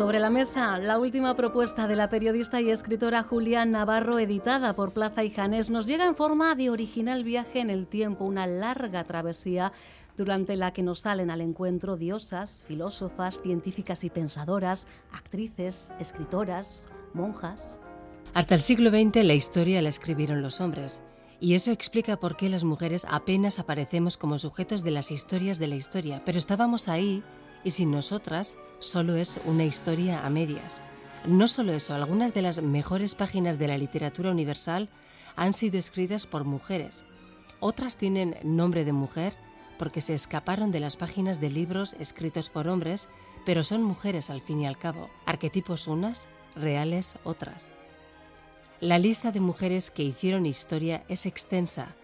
Sobre la mesa, la última propuesta de la periodista y escritora Julia Navarro, editada por Plaza y Janés, nos llega en forma de original viaje en el tiempo, una larga travesía durante la que nos salen al encuentro diosas, filósofas, científicas y pensadoras, actrices, escritoras, monjas. Hasta el siglo XX la historia la escribieron los hombres, y eso explica por qué las mujeres apenas aparecemos como sujetos de las historias de la historia, pero estábamos ahí y sin nosotras solo es una historia a medias. No solo eso, algunas de las mejores páginas de la literatura universal han sido escritas por mujeres. Otras tienen nombre de mujer porque se escaparon de las páginas de libros escritos por hombres, pero son mujeres al fin y al cabo, arquetipos unas, reales otras. La lista de mujeres que hicieron historia es extensa,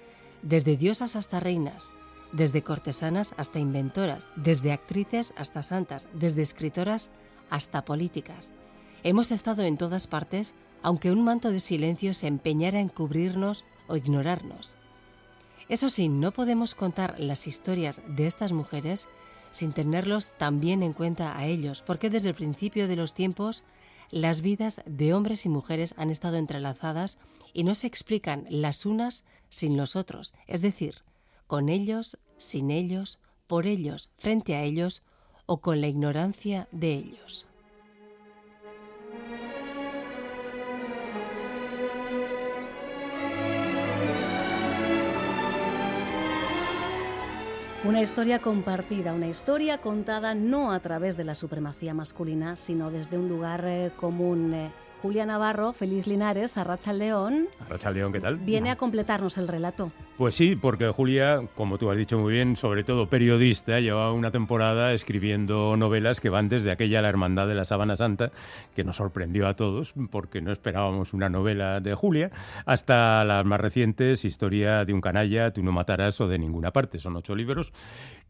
desde diosas hasta reinas, desde cortesanas hasta inventoras, desde actrices hasta santas, desde escritoras hasta políticas. Hemos estado en todas partes, aunque un manto de silencio se empeñara en cubrirnos o ignorarnos. Eso sí, no podemos contar las historias de estas mujeres sin tenerlos también en cuenta a ellos, porque desde el principio de los tiempos las vidas de hombres y mujeres han estado entrelazadas y no se explican las unas sin los otros, es decir, con ellos, sin ellos, por ellos, frente a ellos o con la ignorancia de ellos. Una historia compartida, una historia contada no a través de la supremacía masculina, sino desde un lugar eh, común. Eh, Julia Navarro, Feliz Linares, Arracha León. Arracha León, ¿qué tal? Viene a completarnos el relato. Pues sí, porque Julia, como tú has dicho muy bien, sobre todo periodista, lleva una temporada escribiendo novelas que van desde aquella La Hermandad de la Sábana Santa, que nos sorprendió a todos, porque no esperábamos una novela de Julia, hasta las más recientes, Historia de un canalla, Tú no matarás o de ninguna parte. Son ocho libros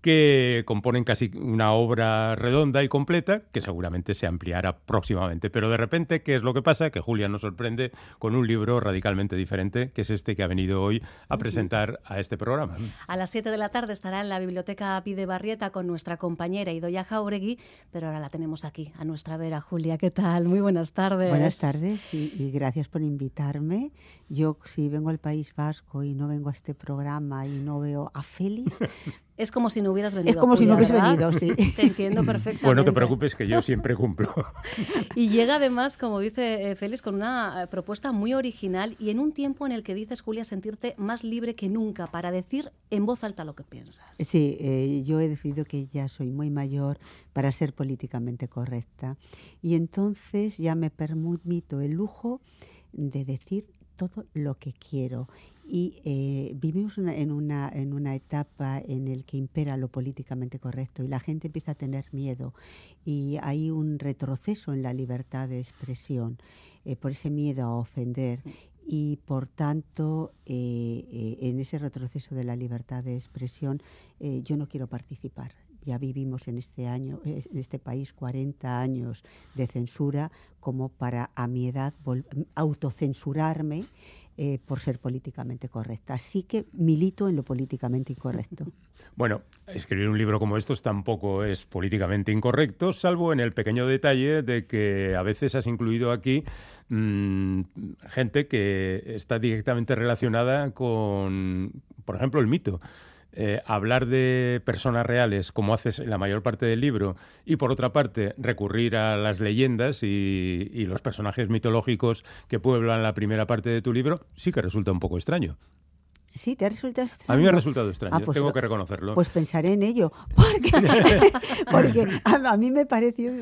que componen casi una obra redonda y completa que seguramente se ampliará próximamente. Pero de repente, ¿qué es lo que pasa? Que Julia nos sorprende con un libro radicalmente diferente, que es este que ha venido hoy a presentar a este programa. A las 7 de la tarde estará en la Biblioteca Pide Barrieta con nuestra compañera Idoya Jauregui, pero ahora la tenemos aquí, a nuestra vera. Julia, ¿qué tal? Muy buenas tardes. Buenas tardes y, y gracias por invitarme. Yo, si vengo al País Vasco y no vengo a este programa y no veo a Félix, Es como si no hubieras venido. Es como si no ¿verdad? venido, sí. Te entiendo perfectamente. Pues no te preocupes que yo siempre cumplo. Y llega además, como dice eh, Félix, con una eh, propuesta muy original y en un tiempo en el que dices, Julia, sentirte más libre que nunca para decir en voz alta lo que piensas. Sí, eh, yo he decidido que ya soy muy mayor para ser políticamente correcta y entonces ya me permito el lujo de decir todo lo que quiero y eh, vivimos una- en, una, en una etapa en el que impera lo políticamente correcto y la gente empieza a tener miedo y hay un retroceso en la libertad de expresión eh, por ese miedo a ofender y por tanto eh, eh, en ese retroceso de la libertad de expresión eh, yo no quiero participar. Ya vivimos en este año, en este país 40 años de censura como para a mi edad autocensurarme eh, por ser políticamente correcta. Así que milito en lo políticamente incorrecto. Bueno, escribir un libro como estos tampoco es políticamente incorrecto, salvo en el pequeño detalle de que a veces has incluido aquí mm, gente que está directamente relacionada con, por ejemplo, el mito. Eh, hablar de personas reales, como haces en la mayor parte del libro, y por otra parte recurrir a las leyendas y, y los personajes mitológicos que pueblan la primera parte de tu libro, sí que resulta un poco extraño. ¿Sí? ¿Te ha resultado extraño? A mí me ha resultado extraño, Ah, pues tengo lo- que reconocerlo. Pues pensaré en ello, porque, porque a, a mí me pareció,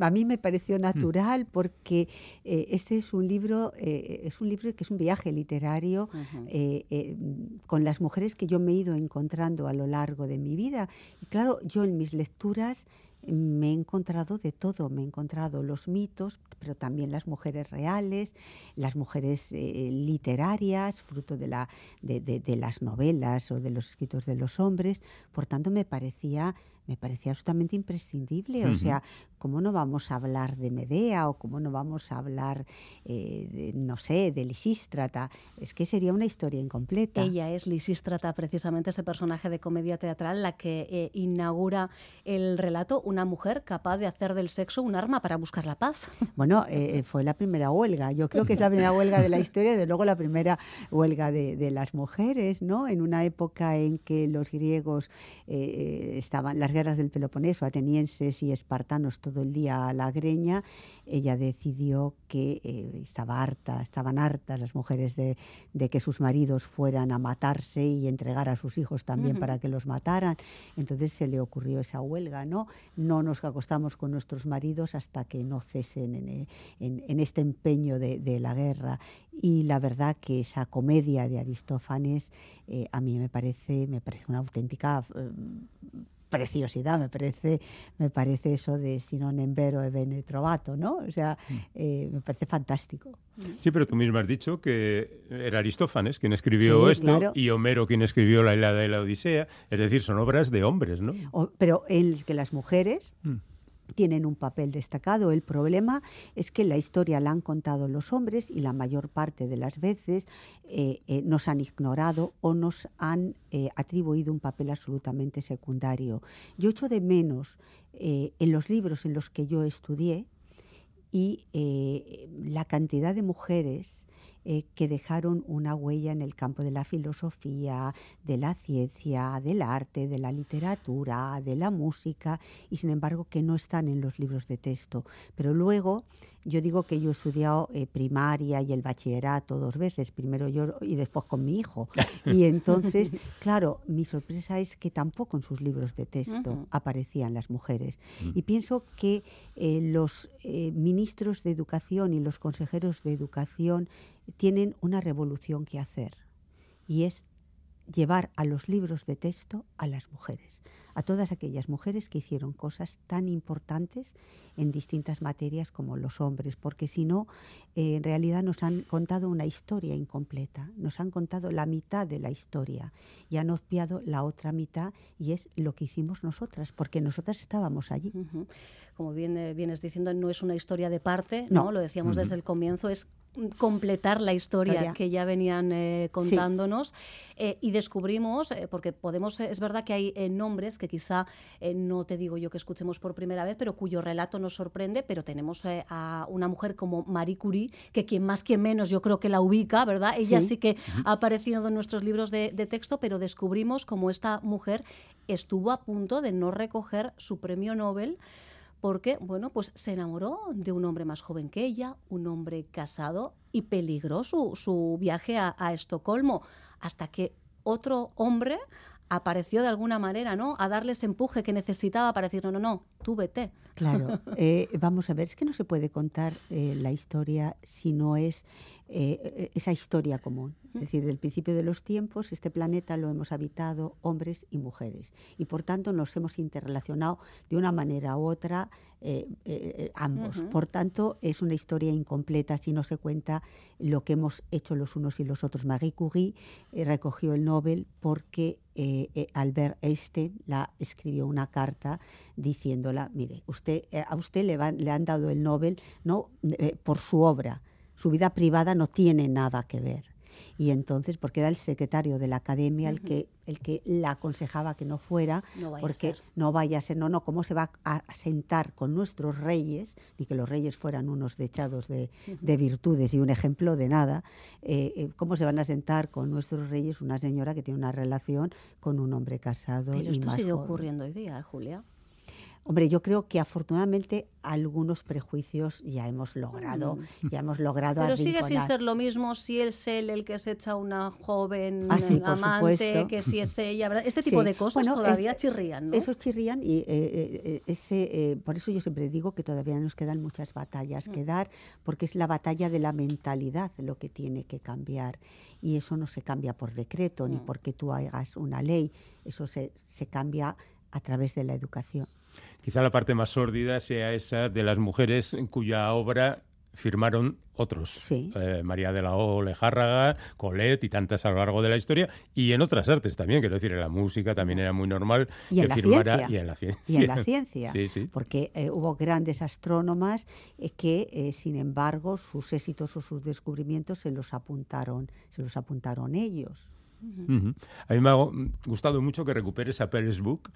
a mí me pareció natural, porque eh, este es un libro, eh, es un libro que es un viaje literario eh, eh, con las mujeres que yo me he ido encontrando a lo largo de mi vida. Y claro, yo en mis lecturas me he encontrado de todo, me he encontrado los mitos, pero también las mujeres reales, las mujeres eh, literarias, fruto de, la, de, de- de las novelas o de los escritos de los hombres. Por tanto, me parecía me parecía absolutamente imprescindible. O sea, ¿cómo no vamos a hablar de Medea o cómo no vamos a hablar, eh, de, no sé, de Lisístrata? Es que sería una historia incompleta. Ella es Lisístrata, precisamente este personaje de comedia teatral, la que eh, inaugura el relato, una mujer capaz de hacer del sexo un arma para buscar la paz. Bueno, eh, fue la primera huelga. Yo creo que es la primera huelga de la historia y de luego la primera huelga de, de las mujeres, ¿no? En una época en que los griegos estaban, las guerras del Peloponeso, atenienses y espartanos, todo el día a la greña, ella decidió que eh, estaba harta, estaban hartas las mujeres de, que sus maridos fueran a matarse y entregar a sus hijos también para que los mataran. Entonces se le ocurrió esa huelga, ¿no? No nos acostamos con nuestros maridos hasta que no cesen en, este empeño de, la guerra. Y la verdad que esa comedia de Aristófanes eh, a mí me parece, me parece una auténtica... Eh, preciosidad, me parece, me parece eso de si non vero e bene trovato, ¿no? O sea, mm. eh, me parece fantástico. Sí, pero tú mismo has dicho que era Aristófanes quien escribió esto y Homero quien escribió la Ilíada y la Odisea, es decir, son obras de hombres, ¿no? pero en que las mujeres... Mm tienen un papel destacado. El problema es que la historia la han contado los hombres y la mayor parte de las veces eh, eh, nos han ignorado o nos han eh, atribuido un papel absolutamente secundario. Yo echo de menos en los libros en los que yo estudié y la cantidad de mujeres eh, que dejaron una huella en el campo de la filosofía, de la ciencia, del arte, de la literatura, de la música, y sin embargo que no están en los libros de texto. Pero luego yo digo que yo he estudiado eh, primaria y el bachillerato dos veces, primero yo y después con mi hijo. Y entonces, claro, mi sorpresa es que tampoco en sus libros de texto aparecían las mujeres. Mm. Y pienso que eh, los ministros de educación y los consejeros de educación tienen una revolución que hacer y es llevar a los libros de texto a las mujeres, a todas aquellas mujeres que hicieron cosas tan importantes en distintas materias como los hombres, porque si no, eh, en realidad nos han contado una historia incompleta, nos han contado la mitad de la historia y han obviado la otra mitad y es lo que hicimos nosotras, porque nosotras estábamos allí. Como bien vienes diciendo, no es una historia de parte, ¿no? Lo decíamos desde el comienzo, es completar la historia que ya venían eh, contándonos eh, y descubrimos, eh, porque podemos, es verdad que hay nombres que quizá no te digo yo que escuchemos por primera vez, pero cuyo relato nos sorprende, pero tenemos a una mujer como Marie Curie, que quien más quien menos yo creo que la ubica, ¿verdad? Ella sí, que ha aparecido en nuestros libros de, de texto, pero descubrimos cómo esta mujer estuvo a punto de no recoger su premio Nobel porque, bueno, pues se enamoró de un hombre más joven que ella, un hombre casado, y peligró su, viaje a Estocolmo, hasta que otro hombre apareció de alguna manera, ¿no? A darle ese empuje que necesitaba para decir, no, no, no, tú vete. Claro, eh, vamos a ver, es que no se puede contar eh, la historia si no es eh, esa historia común. Es decir, del principio de los tiempos, este planeta lo hemos habitado hombres y mujeres. Y por tanto nos hemos interrelacionado de una manera u otra ambos. Por tanto, es una historia incompleta si no se cuenta lo que hemos hecho los unos y los otros. Marie Curie recogió el Nobel porque Albert Einstein la escribió una carta diciéndola, mire, usted, eh, a usted le, le, han dado el Nobel no eh, por su obra, su vida privada no tiene nada que ver y entonces porque era el secretario de la academia el que el que la aconsejaba que no fuera porque no vaya a ser no no cómo se va a sentar con nuestros reyes ni que los reyes fueran unos dechados de, de virtudes y un ejemplo de nada. Eh, eh, cómo se van a sentar con nuestros reyes una señora que tiene una relación con un hombre casado pero esto sigue ocurriendo hoy día Julia Hombre, yo creo que afortunadamente algunos prejuicios ya hemos logrado, mm. ya hemos logrado Pero sigue sin ser lo mismo si es él el que se echa una joven ah, amante, que si es ella, este tipo de cosas todavía chirrían, ¿no? Esos chirrían y eh, eh, ese, eh, por eso yo siempre digo que todavía nos quedan muchas batallas que mm. dar, porque es la batalla de la mentalidad lo que tiene que cambiar y eso no se cambia por decreto ni mm. porque tú hagas una ley, eso se, se cambia a través de la educación. Quizá la parte más sórdida sea esa de las mujeres cuya obra firmaron otros. Sí. Eh, María de la O Lejárraga, Colette y tantas a lo largo de la historia. Y en otras artes también, quiero decir, en la música también era muy normal Y que firmara. ciencia. Y en la ciencia. y en la ciencia, Sí, sí. porque eh, hubo grandes astrónomas eh, que, eh, sin embargo, sus éxitos o sus descubrimientos se los apuntaron, se los apuntaron ellos. Ujú. A mí me ha gustado mucho que recuperes a Pérez Book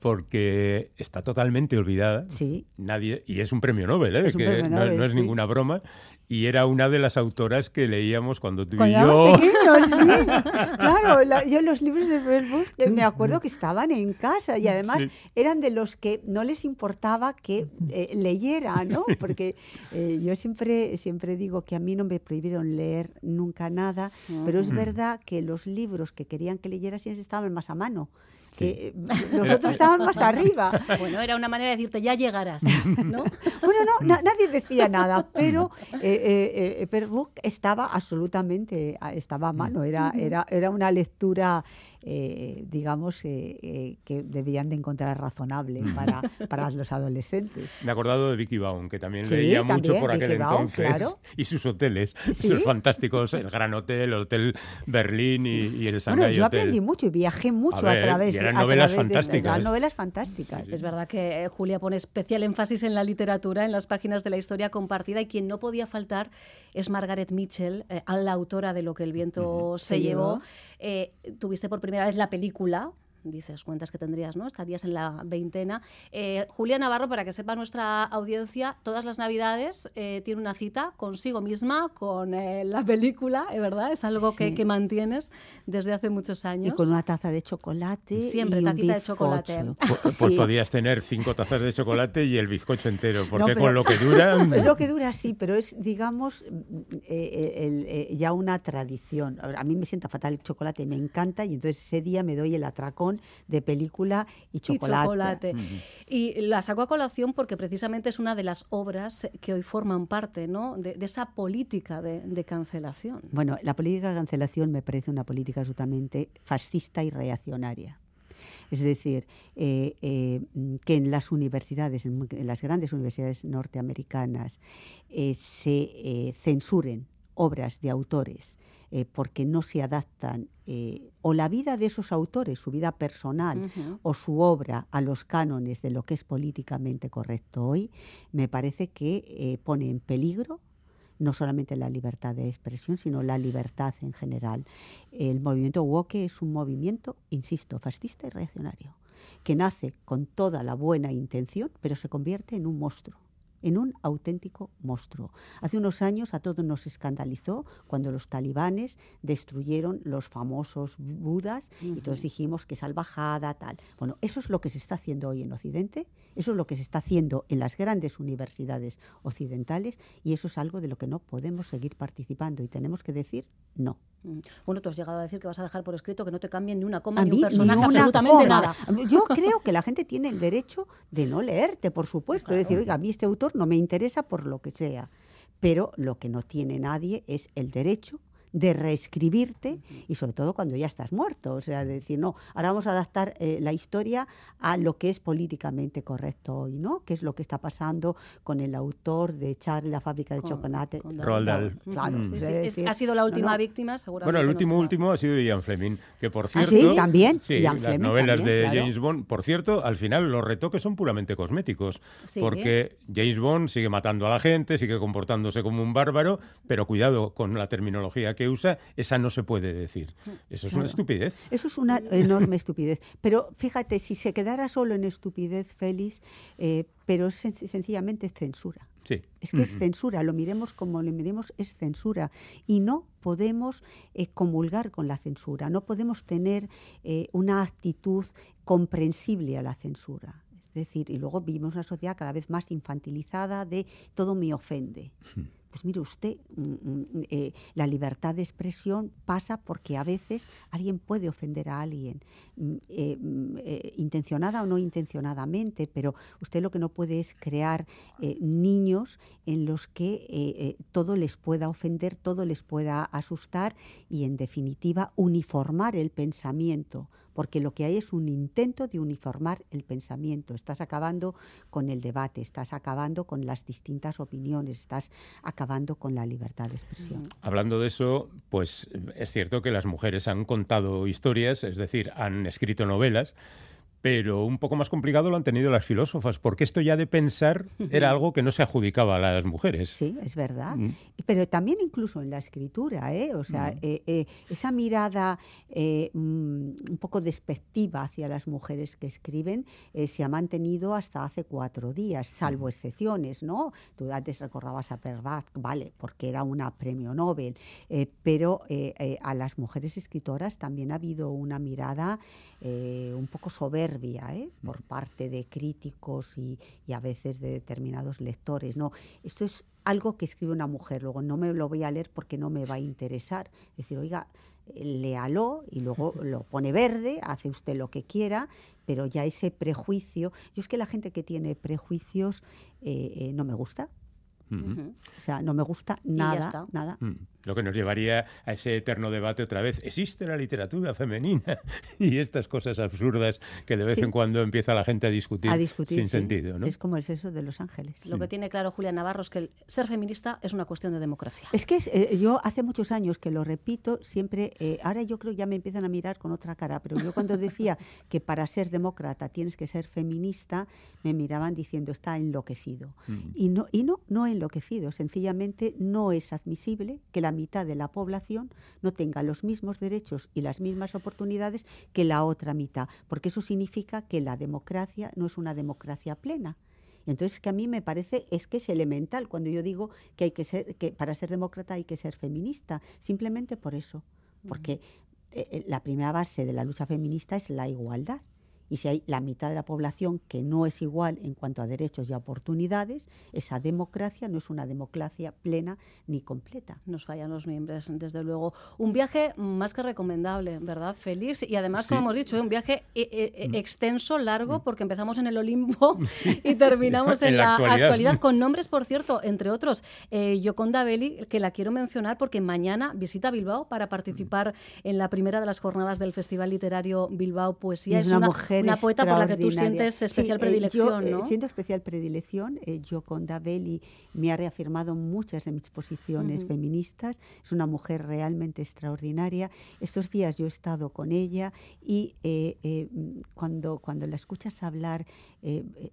porque está totalmente olvidada. Sí, Nadie, y es un premio Nobel, ¿eh? Es un que premio no, Nobel, no es sí. ninguna broma. Y era una de las autoras que leíamos cuando tú y yo. pequeños, sí. Claro, la- yo los libros de Facebook eh, me acuerdo que estaban en casa y además Sí. eran de los que no les importaba que eh, leyera, ¿no? Porque eh, yo siempre, siempre digo que a mí no me prohibieron leer nunca nada, pero es verdad que los libros que querían que leyera siempre estaban más a mano. Sí. Que eh, los otros estaban más arriba. Bueno, era una manera de decirte, ya llegarás, ¿no? Bueno, no, na- nadie decía nada, pero eh, eh, eh, estaba absolutamente, a- estaba a mano, era, era, era una lectura, eh, digamos, eh, eh, que debían de encontrar razonable para, para los adolescentes. Me he acordado de Vicky Baum, que también Sí, leía mucho también, por aquel Vicky Baum, entonces. claro. Y sus hoteles, Sí. esos fantásticos, el Gran Hotel, el Hotel Berlín y, y el Bueno, Shanghai yo Hotel. aprendí mucho y viajé mucho A a, ver, través y eran a novelas través de- fantásticas. eran novelas fantásticas. Es verdad que eh, Julia pone especial énfasis en la literatura, en las páginas de la historia compartida, y quien no podía faltar es Margaret Mitchell, eh, a la autora de Lo que el viento se, Se llevó. llevó. Eh, tuviste por primera vez la película. Dices, cuentas que tendrías, ¿no? Estarías en la veintena. Eh, Julia Navarro, para que sepa nuestra audiencia, todas las navidades eh, tiene una cita consigo misma, con eh, la película, ¿eh, ¿verdad? Es algo que, Sí. que mantienes desde hace muchos años. Y con una taza de chocolate. Siempre y un tacita de chocolate. Pu- Pues Sí. podías tener cinco tazas de chocolate y el bizcocho entero, porque pero- con lo que dura... Es lo que dura, sí, pero es, digamos, mm, eh, el- eh, ya una tradición. A mí me sienta fatal el chocolate, me encanta, y entonces ese día me doy el atracón de película y y chocolate. chocolate. Y la saco a colación porque precisamente es una de las obras que hoy forman parte ¿no? de, de esa política de, de cancelación. Bueno, la política de cancelación me parece una política absolutamente fascista y reaccionaria. Es decir, eh, eh, que en las universidades, en, las grandes universidades norteamericanas, eh, se eh, censuren obras de autores eh, porque no se adaptan eh, o la vida de esos autores, su vida personal, o su obra a los cánones de lo que es políticamente correcto hoy, me parece que eh, pone en peligro no solamente la libertad de expresión, sino la libertad en general. El movimiento woke es un movimiento, insisto, fascista y reaccionario, que nace con toda la buena intención, pero se convierte en un monstruo en un auténtico monstruo. Hace unos años a todos nos escandalizó cuando los talibanes destruyeron los famosos budas y todos dijimos que salvajada, tal. Bueno, eso es lo que se está haciendo hoy en Occidente, eso es lo que se está haciendo en las grandes universidades occidentales y eso es algo de lo que no podemos seguir participando y tenemos que decir no. Mm. Bueno, tú has llegado a decir que vas a dejar por escrito que no te cambien ni una coma A ni mí, un personaje, ni absolutamente coma. nada. Yo creo que la gente tiene el derecho de no leerte, por supuesto. Es decir, oiga, a mí este autor no me interesa por lo que sea. Pero lo que no tiene nadie es el derecho de reescribirte y sobre todo cuando ya estás muerto. O sea, de decir, no, ahora vamos a adaptar eh, la historia a lo que es políticamente correcto hoy, ¿no? Que es lo que está pasando con el autor de Charlie, la fábrica de Con- chocolate. con Roald Dahl. Claro, Sí, es sí, es- decir, ha sido la no, última no. víctima, seguramente. Bueno, el no último será. último ha sido Ian Fleming, que por ¿Ah, cierto... sí? ¿También? Sí, Ian las Fleming novelas también, de claro. James Bond. Por cierto, al final los retoques son puramente cosméticos, Sí. porque James Bond sigue matando a la gente, sigue comportándose como un bárbaro, pero cuidado con la terminología que usa, esa no se puede decir. Eso es una estupidez. Eso es una enorme estupidez. Pero fíjate, si se quedara solo en estupidez, Félix, eh, pero es sen- sencillamente censura. Sí. Es que es censura, lo miremos como lo miremos, es censura. Y no podemos eh, comulgar con la censura, no podemos tener eh, una actitud comprensible a la censura. Es decir, y luego vivimos una sociedad cada vez más infantilizada de todo me ofende. Pues mire usted, mm, mm, eh, la libertad de expresión pasa porque a veces alguien puede ofender a alguien, mm, eh, eh, intencionada o no intencionadamente, pero usted lo que no puede es crear niños en los que todo les pueda ofender, todo les pueda asustar y en definitiva uniformar el pensamiento porque lo que hay es un intento de uniformar el pensamiento. Estás acabando con el debate, estás acabando con las distintas opiniones, estás acabando con la libertad de expresión. Hablando de eso, pues es cierto que las mujeres han contado historias, es decir, han escrito novelas pero un poco más complicado lo han tenido las filósofas, porque esto ya de pensar era algo que no se adjudicaba a las mujeres. Sí, es verdad. Mm. Pero también incluso en la escritura, ¿eh? O sea, mm. eh, eh, esa mirada eh, mm, un poco despectiva hacia las mujeres que escriben se ha mantenido hasta hace cuatro días, salvo excepciones, ¿no? Tú antes recordabas a Pervat, vale, porque era una premio Nobel, pero a las mujeres escritoras también ha habido una mirada un poco soberbia ¿eh? Por parte de críticos y, a veces de determinados lectores. No, esto es algo que escribe una mujer, luego no me lo voy a leer porque no me va a interesar. Es decir, oiga, léalo y luego lo pone verde, hace usted lo que quiera, pero ya ese prejuicio, yo es que la gente que tiene prejuicios eh, eh, no me gusta. O sea, no me gusta nada, nada. Mm. Lo que nos llevaría a ese eterno debate otra vez. ¿Existe la literatura femenina? y estas cosas absurdas que de vez en cuando empieza la gente a discutir, sin sentido. ¿no? Es como el sexo de los ángeles. Lo que tiene claro Julia Navarro es que ser feminista es una cuestión de democracia. Es que eh, yo hace muchos años que lo repito, siempre, eh, ahora yo creo que ya me empiezan a mirar con otra cara, pero yo cuando decía que para ser demócrata tienes que ser feminista, me miraban diciendo está enloquecido. Mm. Y, no, y no, no enloquecido, sencillamente no es admisible que la mitad de la población no tenga los mismos derechos y las mismas oportunidades que la otra mitad, porque eso significa que la democracia no es una democracia plena. Entonces, que a mí me parece es que es elemental cuando yo digo que hay que ser que para ser demócrata hay que ser feminista, simplemente por eso, porque eh, eh, la primera base de la lucha feminista es la igualdad y si hay la mitad de la población que no es igual en cuanto a derechos y oportunidades, esa democracia no es una democracia plena ni completa. Nos fallan los miembros, desde luego. Un viaje más que recomendable, ¿verdad, Félix? Y además, como hemos dicho, un viaje eh, eh, eh, mm. extenso, largo, mm. porque empezamos en el Olimpo y terminamos en, la, actualidad. con nombres, por cierto, entre otros, Yoconda Belli, que la quiero mencionar porque mañana visita Bilbao para participar en la primera de las jornadas del Festival Literario Bilbao Poesía. Es, una, mujer una poeta por la que tú sientes especial eh, predilección, yo, eh, siento especial predilección. Eh, yo con Dabeli me ha reafirmado muchas de mis posiciones feministas. Es una mujer realmente extraordinaria. Estos días yo he estado con ella y cuando, cuando la escuchas hablar,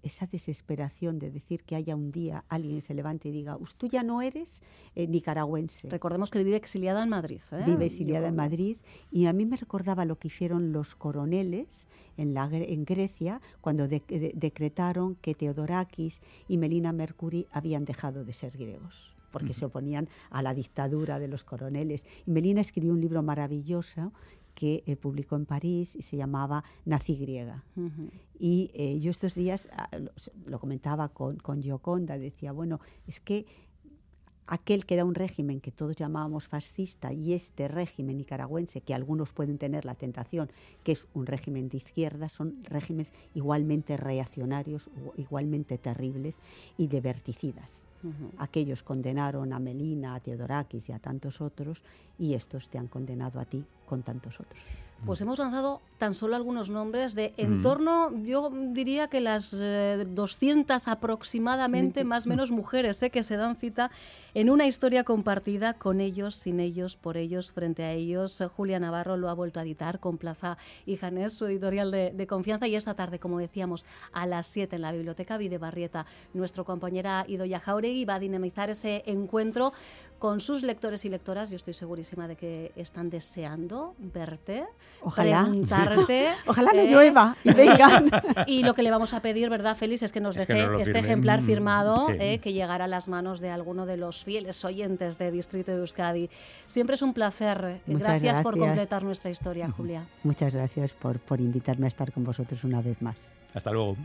esa desesperación de decir que haya un día alguien se levante y diga, tú ya no eres nicaragüense. Recordemos que vive exiliada en Madrid. Vive exiliada en Madrid y a mí me recordaba lo que hicieron los coroneles en, la, en Grecia cuando decretaron que Teodorakis y Melina Mercury habían dejado de ser griegos porque se oponían a la dictadura de los coroneles. Y Melina escribió un libro maravilloso que eh, publicó en París y se llamaba Nací griega. Y eh, yo estos días ah, lo, comentaba con, con Gioconda, decía, bueno, es que aquel que era un régimen que todos llamábamos fascista y este régimen nicaragüense, que algunos pueden tener la tentación, que es un régimen de izquierda, son regímenes igualmente reaccionarios, igualmente terribles y diverticidas. Aquellos condenaron a Melina, a Teodorakis y a tantos otros, y estos te han condenado a ti con tantos otros pues hemos lanzado tan solo algunos nombres de en torno, yo diría que las 200 eh, aproximadamente, más o menos mujeres, eh, que se dan cita en una historia compartida con ellos, sin ellos, por ellos, frente a ellos. Julia Navarro lo ha vuelto a editar con Plaza y Janés, su editorial de, confianza, y esta tarde, como decíamos, a las 7 en la Biblioteca Videbarrieta, nuestra compañera Idoya Jauregui va a dinamizar ese encuentro con sus lectores y lectoras. Yo estoy segurísima de que están deseando verte, Ojalá. preguntarte. Ojalá no eh, llueva y vengan. y lo que le vamos a pedir, ¿verdad, Félix? Es que nos deje este ejemplar firmado eh, que llegará a las manos de alguno de los fieles oyentes de Distrito de Euskadi. Siempre es un placer. Gracias, por completar nuestra historia, Julia. Muchas gracias por, por invitarme a estar con vosotros una vez más. Hasta luego.